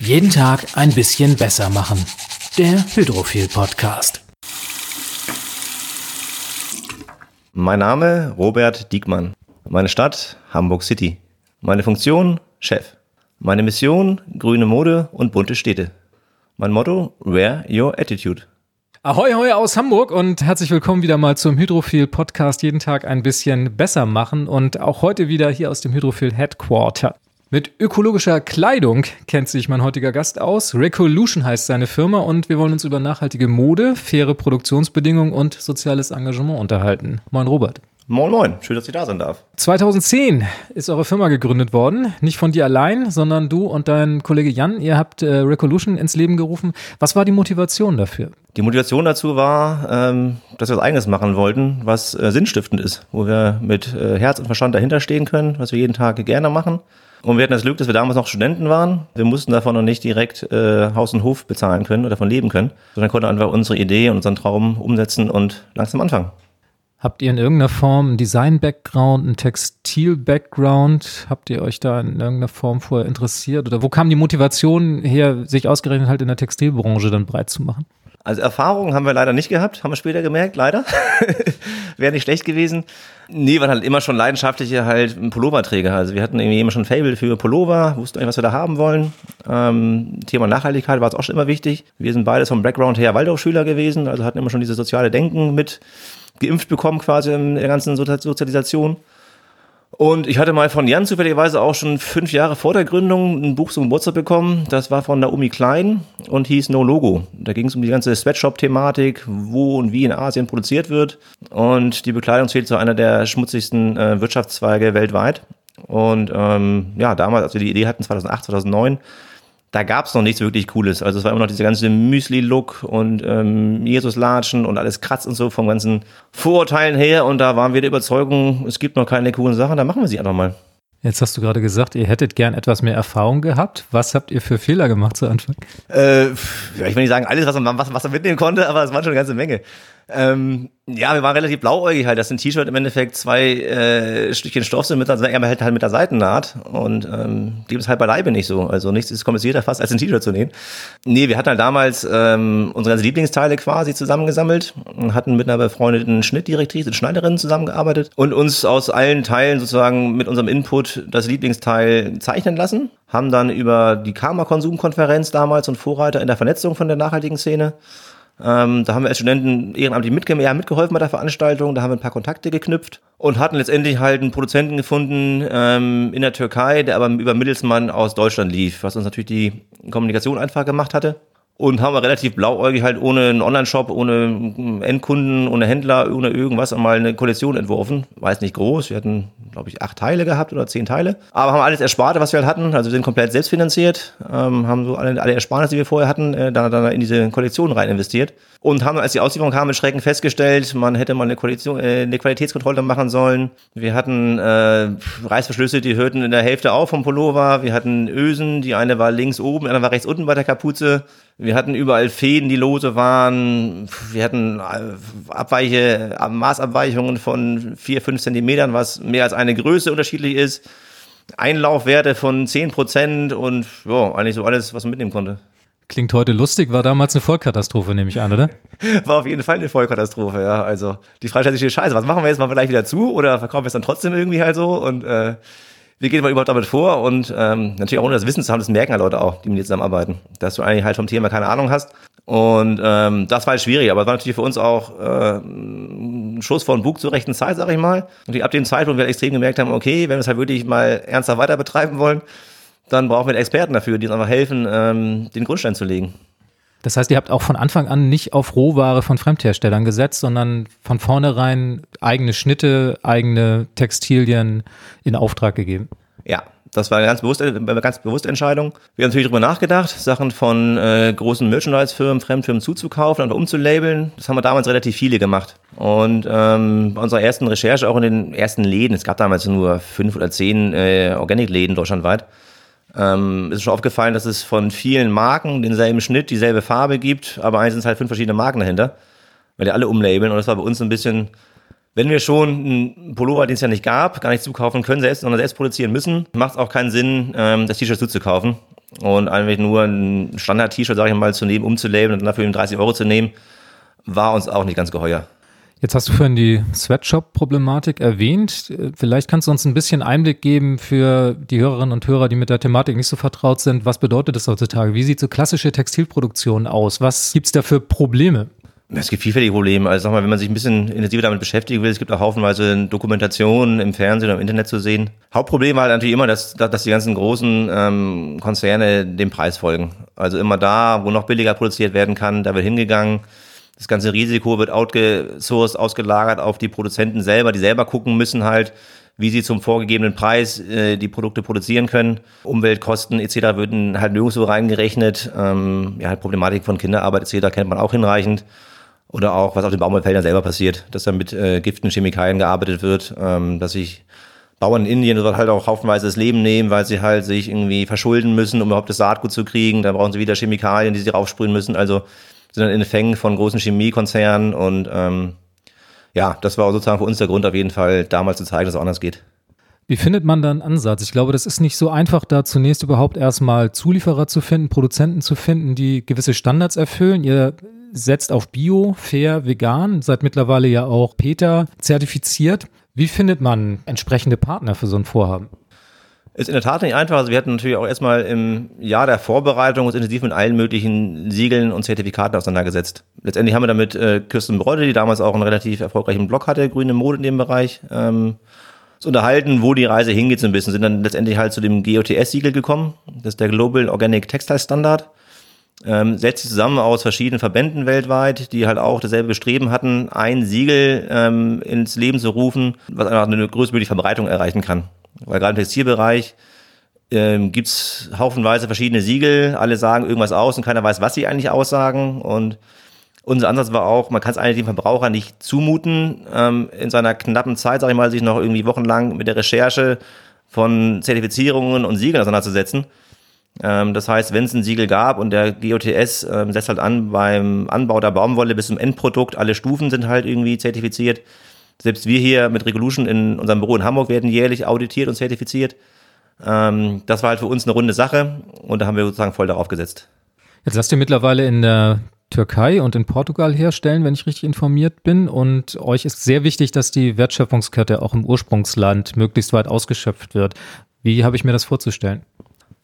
Jeden Tag ein bisschen besser machen. Der Hydrophil Podcast. Mein Name Robert Diekmann. Meine Stadt Hamburg City. Meine Funktion Chef. Meine Mission grüne Mode und bunte Städte. Mein Motto Wear Your Attitude. Ahoi, ahoi aus Hamburg und herzlich willkommen wieder mal zum Hydrophil Podcast. Jeden Tag ein bisschen besser machen und auch heute wieder hier aus dem Hydrophil Headquarter. Mit ökologischer Kleidung kennt sich mein heutiger Gast aus. Recolution heißt seine Firma und wir wollen uns über nachhaltige Mode, faire Produktionsbedingungen und soziales Engagement unterhalten. Moin Robert. Moin Moin, schön, dass ich da sein darf. 2010 ist eure Firma gegründet worden. Nicht von dir allein, sondern du und dein Kollege Jan. Ihr habt äh, Recolution ins Leben gerufen. Was war die Motivation dafür? Die Motivation dazu war, ähm, dass wir was eigenes machen wollten, was äh, sinnstiftend ist, wo wir mit äh, Herz und Verstand dahinter stehen können, was wir jeden Tag gerne machen und wir hatten das Glück, dass wir damals noch Studenten waren. Wir mussten davon noch nicht direkt äh, Haus und Hof bezahlen können oder davon leben können, sondern konnten einfach unsere Idee und unseren Traum umsetzen und langsam anfangen. Habt ihr in irgendeiner Form einen Design-Background, einen Textil-Background? Habt ihr euch da in irgendeiner Form vorher interessiert? Oder wo kam die Motivation her, sich ausgerechnet halt in der Textilbranche dann breit zu machen? Also Erfahrungen haben wir leider nicht gehabt, haben wir später gemerkt, leider. Wäre nicht schlecht gewesen. Nee, waren halt immer schon leidenschaftliche halt Pulloverträger. Also wir hatten irgendwie immer schon ein Fable für Pullover, wussten eigentlich, was wir da haben wollen. Ähm, Thema Nachhaltigkeit war uns auch schon immer wichtig. Wir sind beides vom Background her Waldorfschüler gewesen, also hatten immer schon dieses soziale Denken mit geimpft bekommen quasi in der ganzen Sozialisation. Und ich hatte mal von Jan zufälligerweise auch schon fünf Jahre vor der Gründung ein Buch zum Geburtstag bekommen. Das war von Naomi Klein und hieß No Logo. Da ging es um die ganze Sweatshop-Thematik, wo und wie in Asien produziert wird. Und die Bekleidung zählt zu einer der schmutzigsten äh, Wirtschaftszweige weltweit. Und ähm, ja, damals, als wir die Idee hatten, 2008, 2009, da gab es noch nichts wirklich Cooles. Also es war immer noch dieser ganze Müsli-Look und ähm, Jesus-Latschen und alles kratzt und so vom ganzen Vorurteilen her. Und da waren wir der Überzeugung, es gibt noch keine coolen Sachen, da machen wir sie einfach mal. Jetzt hast du gerade gesagt, ihr hättet gern etwas mehr Erfahrung gehabt. Was habt ihr für Fehler gemacht zu Anfang? Äh, ja, ich will nicht sagen alles, was man, was, was man mitnehmen konnte, aber es waren schon eine ganze Menge. Ähm, ja, wir waren relativ blauäugig halt, dass ein T-Shirt im Endeffekt zwei äh, Stückchen Stoff sind mit der, er halt, halt mit der Seitennaht und ähm, dem ist halt beileibe nicht so. Also nichts ist komplizierter fast als ein T-Shirt zu nähen. Nee, wir hatten halt damals ähm, unsere ganzen Lieblingsteile quasi zusammengesammelt und hatten mit einer befreundeten Schnittdirektrice Schneiderin zusammengearbeitet und uns aus allen Teilen sozusagen mit unserem Input das Lieblingsteil zeichnen lassen. Haben dann über die Karma-Konsumkonferenz damals und Vorreiter in der Vernetzung von der nachhaltigen Szene ähm, da haben wir als Studenten ehrenamtlich mitge ja, mitgeholfen bei der Veranstaltung, da haben wir ein paar Kontakte geknüpft und hatten letztendlich halt einen Produzenten gefunden ähm, in der Türkei, der aber über Mittelsmann aus Deutschland lief, was uns natürlich die Kommunikation einfach gemacht hatte und haben wir relativ blauäugig halt ohne einen Online-Shop, ohne Endkunden, ohne Händler, ohne irgendwas einmal eine Kollektion entworfen. War jetzt nicht groß, wir hatten, glaube ich, acht Teile gehabt oder zehn Teile. Aber haben alles erspart, was wir halt hatten. Also wir sind komplett selbstfinanziert, ähm, haben so alle, alle Ersparnisse, die wir vorher hatten, äh, dann, dann in diese Kollektion rein investiert. Und haben, als die Auslieferung kam, mit Schrecken festgestellt, man hätte mal eine, Kollektion, äh, eine Qualitätskontrolle machen sollen. Wir hatten äh, Reißverschlüsse, die hörten in der Hälfte auf vom Pullover. Wir hatten Ösen, die eine war links oben, die andere war rechts unten bei der Kapuze. Wir hatten überall Fäden, die lose waren. Wir hatten äh, Abweiche, Maßabweichungen von vier, fünf Zentimetern, was mehr als eine Größe unterschiedlich ist. Einlaufwerte von zehn Prozent und ja, eigentlich so alles, was man mitnehmen konnte. Klingt heute lustig, war damals eine Vollkatastrophe, nehme ich an, oder? War auf jeden Fall eine Vollkatastrophe, ja. Also die Frage stellt sich, scheiße, was machen wir jetzt mal vielleicht wieder zu oder verkaufen wir es dann trotzdem irgendwie halt so und äh, wie geht man überhaupt damit vor? Und ähm, natürlich auch ohne das Wissen zu haben, das merken ja Leute auch, die mit dir zusammenarbeiten, dass du eigentlich halt vom Thema keine Ahnung hast. Und ähm, das war halt schwierig, aber es war natürlich für uns auch äh, ein Schuss vor den Bug zur rechten Zeit, sag ich mal. Und ab dem Zeitpunkt wir extrem gemerkt haben, okay, wenn wir es halt wirklich mal ernsthaft weiter betreiben wollen, dann brauchen wir Experten dafür, die uns einfach helfen, ähm, den Grundstein zu legen. Das heißt, ihr habt auch von Anfang an nicht auf Rohware von Fremdherstellern gesetzt, sondern von vornherein eigene Schnitte, eigene Textilien in Auftrag gegeben. Ja, das war eine ganz bewusste, eine ganz bewusste Entscheidung. Wir haben natürlich darüber nachgedacht, Sachen von äh, großen Merchandise-Firmen, Fremdfirmen zuzukaufen und umzulabeln. Das haben wir damals relativ viele gemacht. Und ähm, bei unserer ersten Recherche auch in den ersten Läden, es gab damals nur fünf oder zehn äh, Organic-Läden deutschlandweit, ähm, ist schon aufgefallen, dass es von vielen Marken denselben Schnitt, dieselbe Farbe gibt, aber eins sind halt fünf verschiedene Marken dahinter, weil die alle umlabeln und das war bei uns ein bisschen, wenn wir schon einen Pullover, den es ja nicht gab, gar nicht zukaufen können selbst, sondern selbst produzieren müssen, macht es auch keinen Sinn, ähm, das T-Shirt zuzukaufen. Und eigentlich nur ein Standard-T-Shirt, sage ich mal, zu nehmen, umzulabeln und dafür 30 Euro zu nehmen, war uns auch nicht ganz geheuer. Jetzt hast du vorhin die Sweatshop-Problematik erwähnt. Vielleicht kannst du uns ein bisschen Einblick geben für die Hörerinnen und Hörer, die mit der Thematik nicht so vertraut sind. Was bedeutet das heutzutage? Wie sieht so klassische Textilproduktion aus? Was gibt es da für Probleme? Es gibt vielfältige Probleme. Also sag mal, wenn man sich ein bisschen intensiver damit beschäftigen will, es gibt auch haufenweise Dokumentationen im Fernsehen oder im Internet zu sehen. Hauptproblem war halt natürlich immer, dass, dass die ganzen großen ähm, Konzerne dem Preis folgen. Also immer da, wo noch billiger produziert werden kann, da wird hingegangen. Das ganze Risiko wird outgesourced, ausgelagert auf die Produzenten selber, die selber gucken müssen halt, wie sie zum vorgegebenen Preis äh, die Produkte produzieren können. Umweltkosten etc. würden halt nirgendwo reingerechnet. Ähm, ja, Problematik von Kinderarbeit etc. kennt man auch hinreichend. Oder auch, was auf den Baumwollfeldern selber passiert, dass da mit äh, Giften, Chemikalien gearbeitet wird, ähm, dass sich Bauern in Indien dort halt auch haufenweise das Leben nehmen, weil sie halt sich irgendwie verschulden müssen, um überhaupt das Saatgut zu kriegen. Dann brauchen sie wieder Chemikalien, die sie raufsprühen müssen. Also sind dann in den Fängen von großen Chemiekonzernen und ähm, ja, das war sozusagen für uns der Grund auf jeden Fall, damals zu zeigen, dass es anders geht. Wie findet man da einen Ansatz? Ich glaube, das ist nicht so einfach, da zunächst überhaupt erstmal Zulieferer zu finden, Produzenten zu finden, die gewisse Standards erfüllen. Ihr setzt auf Bio, Fair, Vegan, seid mittlerweile ja auch Peter zertifiziert. Wie findet man entsprechende Partner für so ein Vorhaben? Ist in der Tat nicht einfach. Also wir hatten natürlich auch erstmal im Jahr der Vorbereitung uns intensiv mit allen möglichen Siegeln und Zertifikaten auseinandergesetzt. Letztendlich haben wir damit äh, Kirsten Bräute, die damals auch einen relativ erfolgreichen Blog hatte, grüne Mode in dem Bereich, ähm, zu unterhalten, wo die Reise hingeht so ein bisschen. Sind dann letztendlich halt zu dem GOTS-Siegel gekommen. Das ist der Global Organic Textile Standard. Ähm, setzt sich zusammen aus verschiedenen Verbänden weltweit, die halt auch dasselbe Bestreben hatten, ein Siegel ähm, ins Leben zu rufen, was einfach eine größtmögliche Verbreitung erreichen kann. Weil gerade im Textilbereich ähm, gibt haufenweise verschiedene Siegel, alle sagen irgendwas aus und keiner weiß, was sie eigentlich aussagen. Und unser Ansatz war auch, man kann es eigentlich dem Verbraucher nicht zumuten, ähm, in seiner knappen Zeit, sag ich mal, sich noch irgendwie wochenlang mit der Recherche von Zertifizierungen und Siegeln auseinanderzusetzen. Ähm, das heißt, wenn es ein Siegel gab und der GOTS ähm, setzt halt an beim Anbau der Baumwolle bis zum Endprodukt, alle Stufen sind halt irgendwie zertifiziert, selbst wir hier mit Regolution in unserem Büro in Hamburg werden jährlich auditiert und zertifiziert. Ähm, das war halt für uns eine runde Sache und da haben wir sozusagen voll darauf gesetzt. Jetzt lasst ihr mittlerweile in der Türkei und in Portugal herstellen, wenn ich richtig informiert bin. Und euch ist sehr wichtig, dass die Wertschöpfungskette auch im Ursprungsland möglichst weit ausgeschöpft wird. Wie habe ich mir das vorzustellen?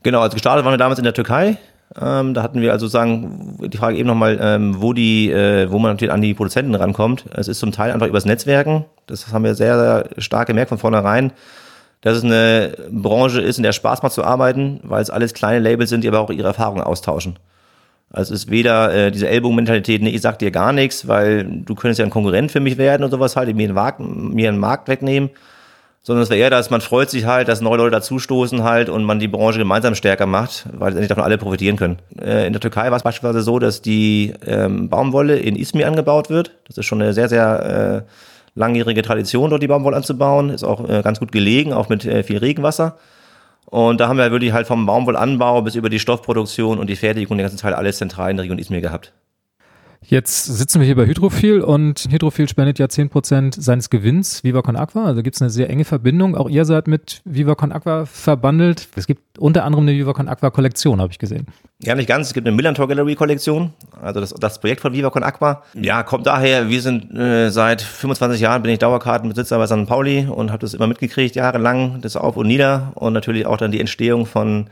Genau, also gestartet waren wir damals in der Türkei ähm, da hatten wir also sagen, die Frage eben nochmal, ähm, wo die, äh, wo man natürlich an die Produzenten rankommt. Es ist zum Teil einfach übers Netzwerken. Das haben wir sehr, sehr stark gemerkt von vornherein, dass es eine Branche ist, in der Spaß macht zu arbeiten, weil es alles kleine Labels sind, die aber auch ihre Erfahrungen austauschen. Also es ist weder äh, diese Ellbogenmentalität, nee, ich sag dir gar nichts, weil du könntest ja ein Konkurrent für mich werden und sowas halt, mir einen Markt, mir einen Markt wegnehmen sondern es wäre eher, dass man freut sich halt, dass neue Leute dazustoßen halt und man die Branche gemeinsam stärker macht, weil letztendlich davon alle profitieren können. Äh, in der Türkei war es beispielsweise so, dass die ähm, Baumwolle in Izmir angebaut wird. Das ist schon eine sehr, sehr äh, langjährige Tradition, dort die Baumwolle anzubauen. Ist auch äh, ganz gut gelegen, auch mit äh, viel Regenwasser. Und da haben wir wirklich halt vom Baumwollanbau bis über die Stoffproduktion und die Fertigung, den ganzen Teil alles zentral in der Region Izmir gehabt. Jetzt sitzen wir hier bei Hydrophil und Hydrophil spendet ja 10% seines Gewinns VivaCon Aqua. Also gibt es eine sehr enge Verbindung. Auch ihr seid mit VivaCon Aqua verbandelt. Es gibt unter anderem eine VivaCon Aqua Kollektion, habe ich gesehen. Ja, nicht ganz. Es gibt eine Millantor Gallery Kollektion. Also das, das Projekt von VivaCon Aqua. Ja, kommt daher, wir sind äh, seit 25 Jahren bin ich Dauerkartenbesitzer bei St. Pauli und habe das immer mitgekriegt, jahrelang, das auf und nieder. Und natürlich auch dann die Entstehung von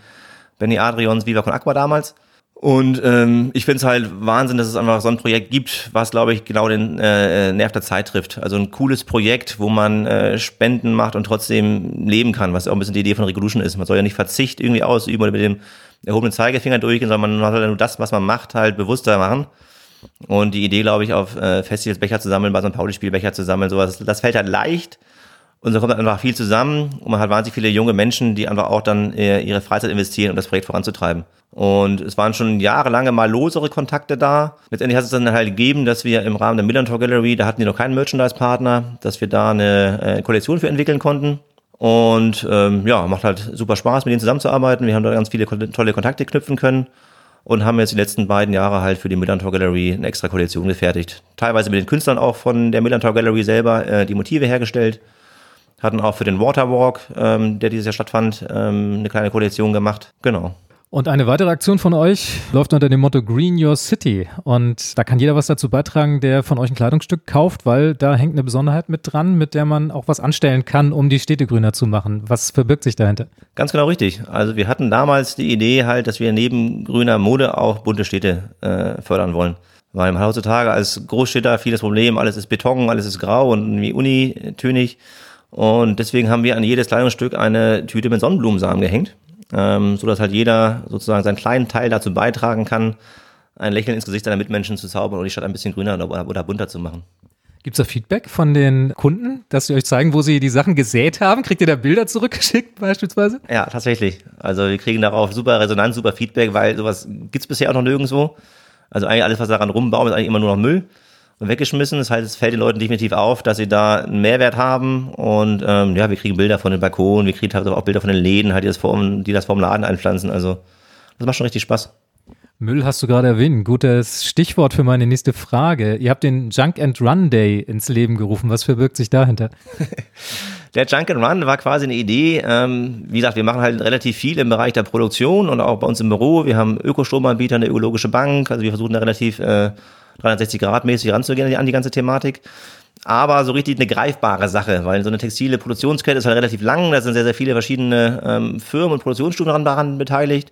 Benny Adrians VivaCon Aqua damals. Und ähm, ich finde es halt Wahnsinn, dass es einfach so ein Projekt gibt, was, glaube ich, genau den äh, Nerv der Zeit trifft. Also ein cooles Projekt, wo man äh, Spenden macht und trotzdem leben kann, was auch ein bisschen die Idee von Revolution ist. Man soll ja nicht Verzicht irgendwie ausüben oder mit dem erhobenen Zeigefinger durchgehen, sondern man soll nur das, was man macht, halt bewusster machen. Und die Idee, glaube ich, auf äh, Festivals Becher zu sammeln, bei so einem Pauli-Spiel Becher zu sammeln, sowas, das fällt halt leicht. Und so kommt einfach viel zusammen und man hat wahnsinnig viele junge Menschen, die einfach auch dann äh, ihre Freizeit investieren, um das Projekt voranzutreiben. Und es waren schon jahrelange mal losere Kontakte da. Letztendlich hat es dann halt gegeben, dass wir im Rahmen der Millantor Gallery, da hatten die noch keinen Merchandise-Partner, dass wir da eine äh, Kollektion für entwickeln konnten. Und ähm, ja, macht halt super Spaß, mit denen zusammenzuarbeiten. Wir haben da ganz viele tolle Kontakte knüpfen können und haben jetzt die letzten beiden Jahre halt für die Millantor Gallery eine extra Kollektion gefertigt. Teilweise mit den Künstlern auch von der Millantor Gallery selber äh, die Motive hergestellt hatten auch für den Waterwalk, ähm, der dieses Jahr stattfand, ähm, eine kleine Kollektion gemacht. Genau. Und eine weitere Aktion von euch läuft unter dem Motto Green Your City. Und da kann jeder was dazu beitragen, der von euch ein Kleidungsstück kauft, weil da hängt eine Besonderheit mit dran, mit der man auch was anstellen kann, um die Städte grüner zu machen. Was verbirgt sich dahinter? Ganz genau richtig. Also wir hatten damals die Idee halt, dass wir neben grüner Mode auch bunte Städte äh, fördern wollen. Weil heutzutage als Großstädter vieles Problem, alles ist Beton, alles ist grau und wie unitönig. Und deswegen haben wir an jedes Kleidungsstück eine Tüte mit Sonnenblumensamen gehängt ähm, so dass halt jeder sozusagen seinen kleinen Teil dazu beitragen kann, ein Lächeln ins Gesicht seiner Mitmenschen zu zaubern und die Stadt ein bisschen grüner oder, oder bunter zu machen. Gibt es da Feedback von den Kunden, dass sie euch zeigen, wo sie die Sachen gesät haben? Kriegt ihr da Bilder zurückgeschickt beispielsweise? Ja, tatsächlich. Also wir kriegen darauf super Resonanz, super Feedback, weil sowas gibt's bisher auch noch nirgendwo. Also eigentlich alles, was daran rumbaut, ist eigentlich immer nur noch Müll weggeschmissen. Das heißt, es fällt den Leuten definitiv auf, dass sie da einen Mehrwert haben. Und ähm, ja, wir kriegen Bilder von den Balkonen, wir kriegen auch Bilder von den Läden, halt, die das, vorm, die das vorm Laden einpflanzen. Also das macht schon richtig Spaß. Müll hast du gerade erwähnt. Gutes Stichwort für meine nächste Frage. Ihr habt den Junk and Run Day ins Leben gerufen. Was verbirgt sich dahinter? Der Junk and Run war quasi eine Idee. Ähm, wie gesagt, wir machen halt relativ viel im Bereich der Produktion und auch bei uns im Büro. Wir haben Ökostromanbieter, eine ökologische Bank. Also wir versuchen da relativ äh, 360 Grad mäßig ranzugehen an die ganze Thematik. Aber so richtig eine greifbare Sache, weil so eine textile Produktionskette ist halt relativ lang. Da sind sehr, sehr viele verschiedene ähm, Firmen und Produktionsstufen daran beteiligt.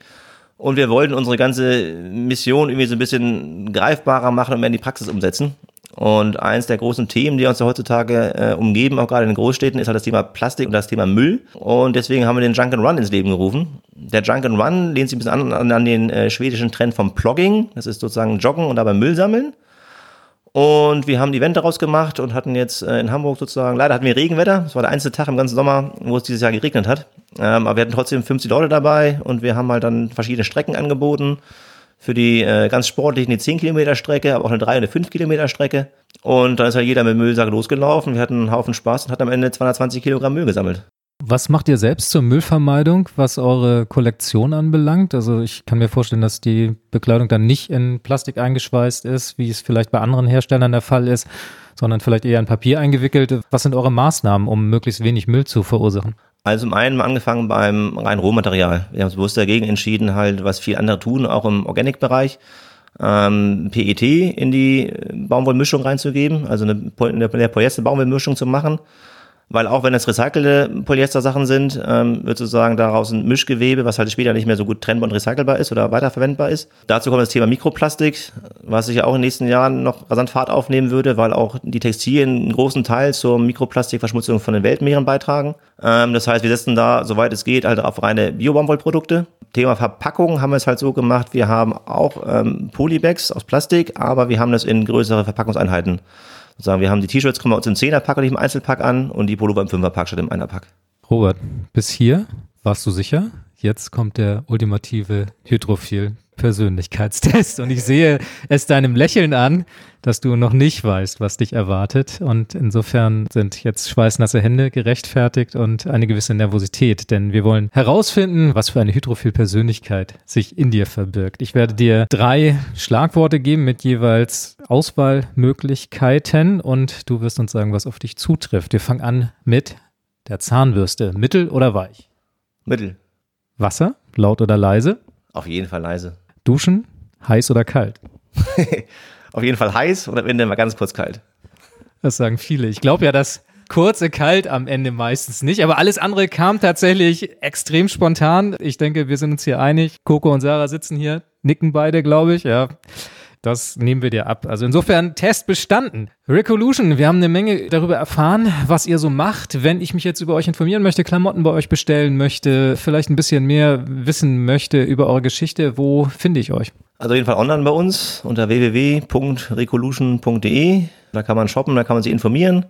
Und wir wollten unsere ganze Mission irgendwie so ein bisschen greifbarer machen und mehr in die Praxis umsetzen. Und eins der großen Themen, die uns ja heutzutage äh, umgeben, auch gerade in den Großstädten, ist halt das Thema Plastik und das Thema Müll. Und deswegen haben wir den Junk and Run ins Leben gerufen. Der Junk and Run lehnt sich ein bisschen an, an, den äh, schwedischen Trend vom Plogging. Das ist sozusagen Joggen und dabei Müll sammeln. Und wir haben die Wände daraus gemacht und hatten jetzt äh, in Hamburg sozusagen, leider hatten wir Regenwetter. Das war der einzige Tag im ganzen Sommer, wo es dieses Jahr geregnet hat. Ähm, aber wir hatten trotzdem 50 Leute dabei und wir haben halt dann verschiedene Strecken angeboten für die äh, ganz sportlichen die 10 Kilometer Strecke, aber auch eine 3 oder 5 Kilometer Strecke. Und dann ist halt jeder mit dem Müllsack losgelaufen. Wir hatten einen Haufen Spaß und hat am Ende 220 Kilogramm Müll gesammelt. Was macht ihr selbst zur Müllvermeidung, was eure Kollektion anbelangt? Also ich kann mir vorstellen, dass die Bekleidung dann nicht in Plastik eingeschweißt ist, wie es vielleicht bei anderen Herstellern der Fall ist, sondern vielleicht eher in Papier eingewickelt. Was sind eure Maßnahmen, um möglichst wenig Müll zu verursachen? Also zum einen angefangen beim rein Rohmaterial. Wir haben uns bewusst dagegen entschieden, halt, was viele andere tun, auch im Organic-Bereich, ähm, PET in die Baumwollmischung reinzugeben, also eine, eine Polyester-Baumwollmischung zu machen weil auch wenn es recycelte Polyester-Sachen sind, ähm, wird sozusagen daraus ein Mischgewebe, was halt später nicht mehr so gut trennbar und recycelbar ist oder weiterverwendbar ist. Dazu kommt das Thema Mikroplastik, was sich ja auch in den nächsten Jahren noch rasant Fahrt aufnehmen würde, weil auch die Textilien einen großen Teil zur Mikroplastikverschmutzung von den Weltmeeren beitragen. Ähm, das heißt, wir setzen da, soweit es geht, halt auf reine Bio-Baumwollprodukte. Thema Verpackung haben wir es halt so gemacht, wir haben auch ähm, Polybags aus Plastik, aber wir haben das in größere Verpackungseinheiten Sagen wir haben die T-Shirts kommen bei uns im Zehnerpack und nicht im Einzelpack an und die Pullover im Fünferpack statt im Einerpack. Robert, bis hier warst du sicher? Jetzt kommt der ultimative Hydrophil Persönlichkeitstest und ich sehe es deinem Lächeln an, dass du noch nicht weißt, was dich erwartet und insofern sind jetzt schweißnasse Hände gerechtfertigt und eine gewisse Nervosität, denn wir wollen herausfinden, was für eine Hydrophil Persönlichkeit sich in dir verbirgt. Ich werde dir drei Schlagworte geben mit jeweils Auswahlmöglichkeiten und du wirst uns sagen, was auf dich zutrifft. Wir fangen an mit der Zahnbürste. Mittel oder weich? Mittel. Wasser, laut oder leise? Auf jeden Fall leise. Duschen, heiß oder kalt? Auf jeden Fall heiß oder am Ende mal ganz kurz kalt. Das sagen viele. Ich glaube ja, dass kurze kalt am Ende meistens nicht, aber alles andere kam tatsächlich extrem spontan. Ich denke, wir sind uns hier einig. Coco und Sarah sitzen hier, nicken beide, glaube ich, ja. Das nehmen wir dir ab. Also insofern Test bestanden. Recolution, wir haben eine Menge darüber erfahren, was ihr so macht. Wenn ich mich jetzt über euch informieren möchte, Klamotten bei euch bestellen möchte, vielleicht ein bisschen mehr wissen möchte über eure Geschichte, wo finde ich euch? Also auf jeden Fall online bei uns unter www.recolution.de. Da kann man shoppen, da kann man sich informieren.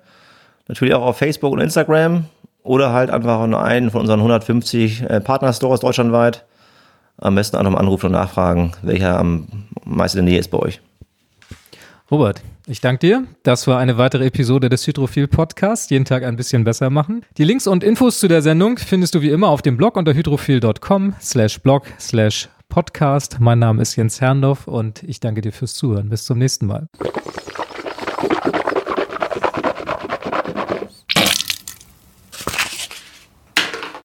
Natürlich auch auf Facebook und Instagram oder halt einfach in einen von unseren 150 äh, Partnerstores deutschlandweit am besten einfach mal anrufen und nachfragen, welcher am meisten in der Nähe ist bei euch. Robert, ich danke dir. Das war eine weitere Episode des Hydrophil Podcasts. Jeden Tag ein bisschen besser machen. Die Links und Infos zu der Sendung findest du wie immer auf dem Blog unter hydrophil.com slash blog slash podcast. Mein Name ist Jens Herrndorf und ich danke dir fürs Zuhören. Bis zum nächsten Mal.